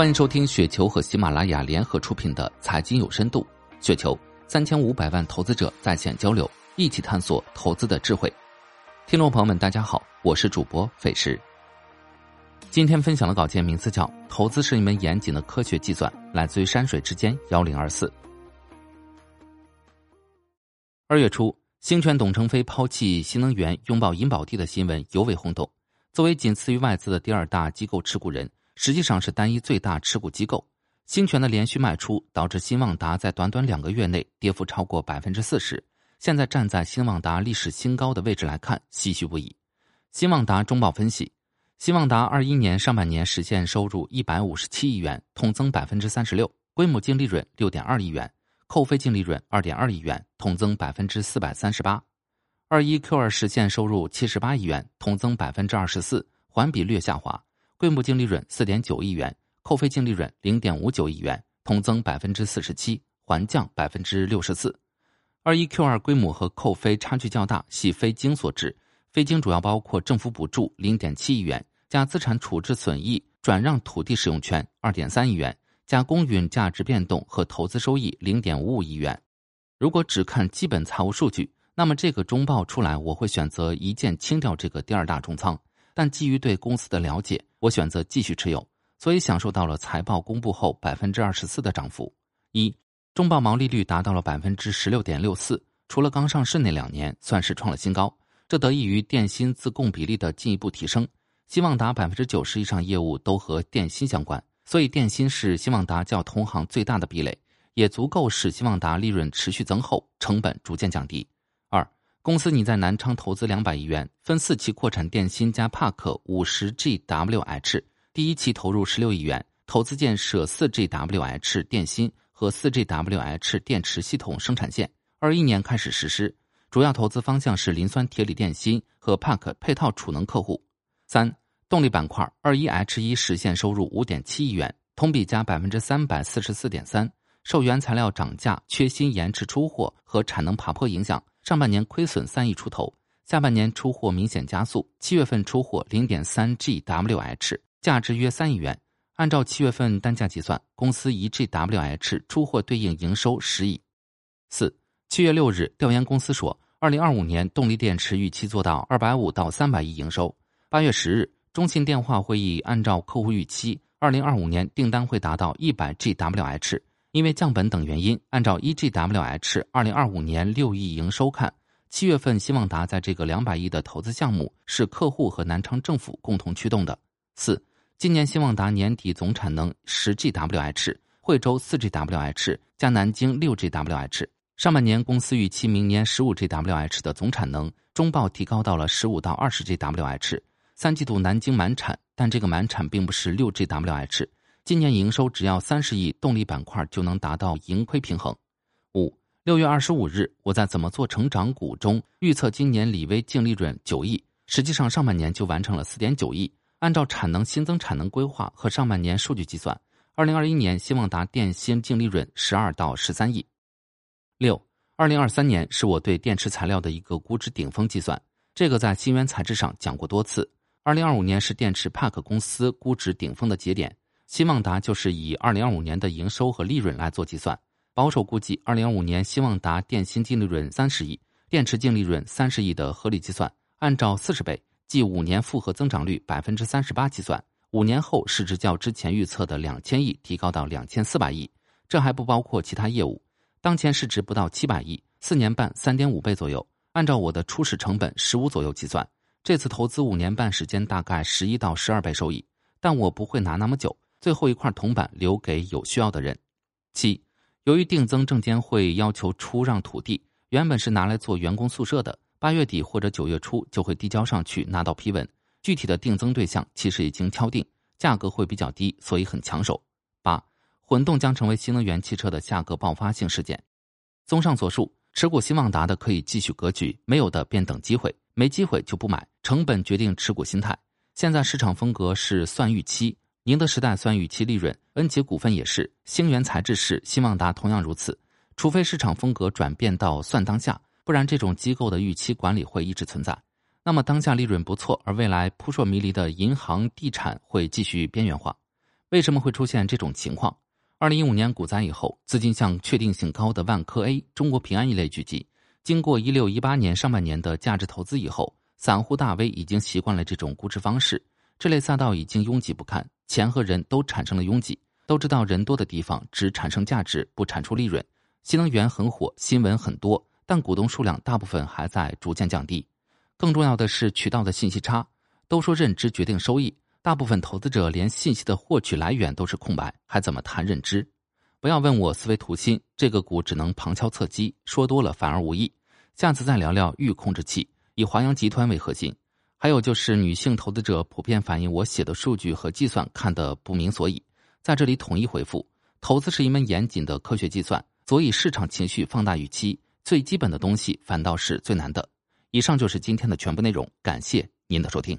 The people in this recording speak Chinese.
欢迎收听雪球和喜马拉雅联合出品的《财经有深度》，雪球三千五百万投资者在线交流，一起探索投资的智慧。听众朋友们，大家好，我是主播费时。今天分享的稿件名字叫《投资是一门严谨的科学计算》，来自于山水之间幺零二四。二月初，星泉董承非抛弃新能源，拥抱银保地的新闻尤为轰动。作为仅次于外资的第二大机构持股人。实际上是单一最大持股机构，新泉的连续卖出导致新旺达在短短两个月内跌幅超过百分之四十。现在站在新旺达历史新高的位置来看，唏嘘不已。新旺达中报分析，新旺达二一年上半年实现收入一百五十七亿元，同增百分之三十六，规模净利润六点二亿元，扣非净利润二点二亿元，同增百分之四百三十八。二一 Q 二实现收入七十八亿元，同增百分之二十四，环比略下滑。规模净利润四点九亿元，扣非净利润零点五九亿元，同增百分之四十七，环降百分之六十四。二一 Q 二规模和扣非差距较大，系非经所致。非经主要包括政府补助零点七亿元，加资产处置损益转让土地使用权二点三亿元，加公允价值变动和投资收益零点五五亿元。如果只看基本财务数据，那么这个中报出来，我会选择一键清掉这个第二大重仓。但基于对公司的了解，我选择继续持有，所以享受到了财报公布后百分之二十四的涨幅。一中报毛利率达到了百分之十六点六四，除了刚上市那两年，算是创了新高。这得益于电芯自供比例的进一步提升。希望达百分之九十以上业务都和电芯相关，所以电芯是希望达较同行最大的壁垒，也足够使希望达利润持续增厚，成本逐渐降低。公司拟在南昌投资两百亿元，分四期扩产电芯加帕克五十 GWh。第一期投入十六亿元，投资建设四 GWh 电芯和四 GWh 电池系统生产线。二一年开始实施，主要投资方向是磷酸铁锂电芯和帕克配套储能客户。三动力板块，二一 H 一实现收入五点七亿元，同比加百分之三百四十四点三，受原材料涨价、缺芯延迟出货和产能爬坡影响。上半年亏损三亿出头，下半年出货明显加速。七月份出货零点三 GWh，价值约三亿元。按照七月份单价计算，公司一 GWh 出货对应营收十亿。四七月六日，调研公司说，二零二五年动力电池预期做到二百五到三百亿营收。八月十日，中信电话会议按照客户预期，二零二五年订单会达到一百 GWh。因为降本等原因，按照 EGWH 二零二五年六亿营收看，七月份希望达在这个两百亿的投资项目是客户和南昌政府共同驱动的。四，今年希望达年底总产能十 GWH，惠州四 GWH 加南京六 GWH。上半年公司预期明年十五 GWH 的总产能，中报提高到了十五到二十 GWH。三季度南京满产，但这个满产并不是六 GWH。今年营收只要三十亿，动力板块就能达到盈亏平衡。五六月二十五日，我在怎么做成长股中预测今年李威净利润九亿，实际上上半年就完成了四点九亿。按照产能新增产能规划和上半年数据计算，二零二一年希望达电芯净利润十二到十三亿。六二零二三年是我对电池材料的一个估值顶峰计算，这个在新源材质上讲过多次。二零二五年是电池帕克公司估值顶峰的节点。希望达就是以二零二五年的营收和利润来做计算，保守估计二零二五年希望达电芯净利润三十亿，电池净利润三十亿的合理计算，按照四十倍，即五年复合增长率百分之三十八计算，五年后市值较之前预测的两千亿提高到两千四百亿，这还不包括其他业务，当前市值不到七百亿，四年半三点五倍左右，按照我的初始成本十五左右计算，这次投资五年半时间大概十一到十二倍收益，但我不会拿那么久。最后一块铜板留给有需要的人。七，由于定增证监会要求出让土地，原本是拿来做员工宿舍的，八月底或者九月初就会递交上去拿到批文。具体的定增对象其实已经敲定，价格会比较低，所以很抢手。八，混动将成为新能源汽车的价格爆发性事件。综上所述，持股希望达的可以继续格局，没有的便等机会，没机会就不买。成本决定持股心态。现在市场风格是算预期。宁德时代算预期利润，恩捷股份也是，星源材质是，希望达同样如此。除非市场风格转变到算当下，不然这种机构的预期管理会一直存在。那么当下利润不错，而未来扑朔迷离的银行地产会继续边缘化。为什么会出现这种情况？二零一五年股灾以后，资金向确定性高的万科 A、中国平安一类聚集。经过一六一八年上半年的价值投资以后，散户大 V 已经习惯了这种估值方式。这类赛道已经拥挤不堪，钱和人都产生了拥挤。都知道人多的地方只产生价值，不产出利润。新能源很火，新闻很多，但股东数量大部分还在逐渐降低。更重要的是渠道的信息差。都说认知决定收益，大部分投资者连信息的获取来源都是空白，还怎么谈认知？不要问我思维图新，这个股只能旁敲侧击，说多了反而无益。下次再聊聊预控制器，以华阳集团为核心。还有就是女性投资者普遍反映我写的数据和计算看得不明所以，在这里统一回复：投资是一门严谨的科学计算，所以市场情绪放大预期，最基本的东西反倒是最难的。以上就是今天的全部内容，感谢您的收听。